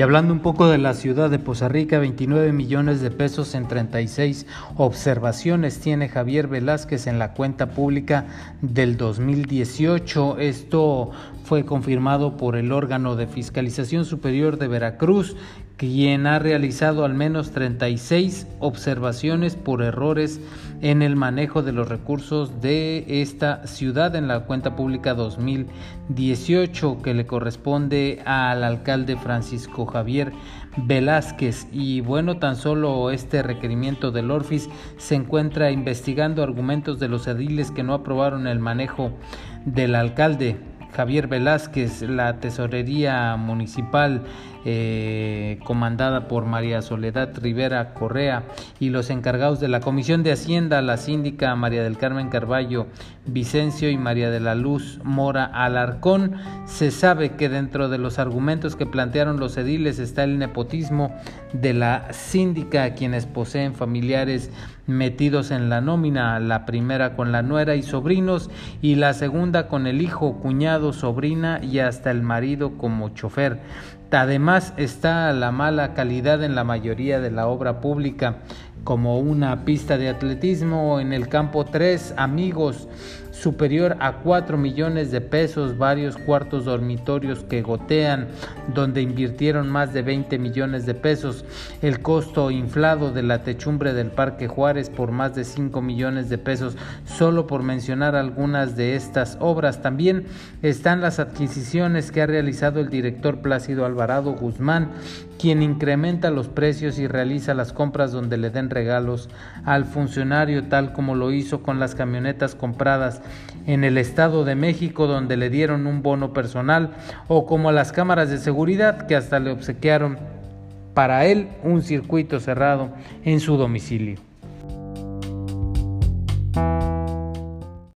Y hablando un poco de la ciudad de Poza Rica, 29 millones de pesos en 36 observaciones tiene Javier Velázquez en la cuenta pública del 2018. Esto fue confirmado por el órgano de fiscalización superior de Veracruz, quien ha realizado al menos 36 observaciones por errores en el manejo de los recursos de esta ciudad en la cuenta pública 2018 que le corresponde al alcalde Francisco Javier Velázquez. Y bueno tan solo este requerimiento del Orfis se encuentra investigando argumentos de los ediles que no aprobaron el manejo del alcalde Javier Velázquez, la tesorería municipal eh, comandada por María Soledad Rivera Correa y los encargados de la Comisión de Hacienda, la síndica María del Carmen Carballo Vicencio y María de la Luz Mora Alarcón. Se sabe que dentro de los argumentos que plantearon los ediles está el nepotismo de la síndica, quienes poseen familiares metidos en la nómina, la primera con la nuera y sobrinos y la segunda con el hijo, cuñado, sobrina y hasta el marido como chofer. Además está la mala calidad en la mayoría de la obra pública, como una pista de atletismo en el campo 3, amigos, superior a 4 millones de pesos, varios cuartos dormitorios que gotean, donde invirtieron más de 20 millones de pesos, el costo inflado de la techumbre del Parque Juárez por más de 5 millones de pesos, solo por mencionar algunas de estas obras. También están las adquisiciones que ha realizado el director Plácido Alvarado Guzmán, quien incrementa los precios y realiza las compras donde le den regalos al funcionario, tal como lo hizo con las camionetas compradas en el Estado de México donde le dieron un bono personal o como a las cámaras de seguridad que hasta le obsequiaron para él un circuito cerrado en su domicilio.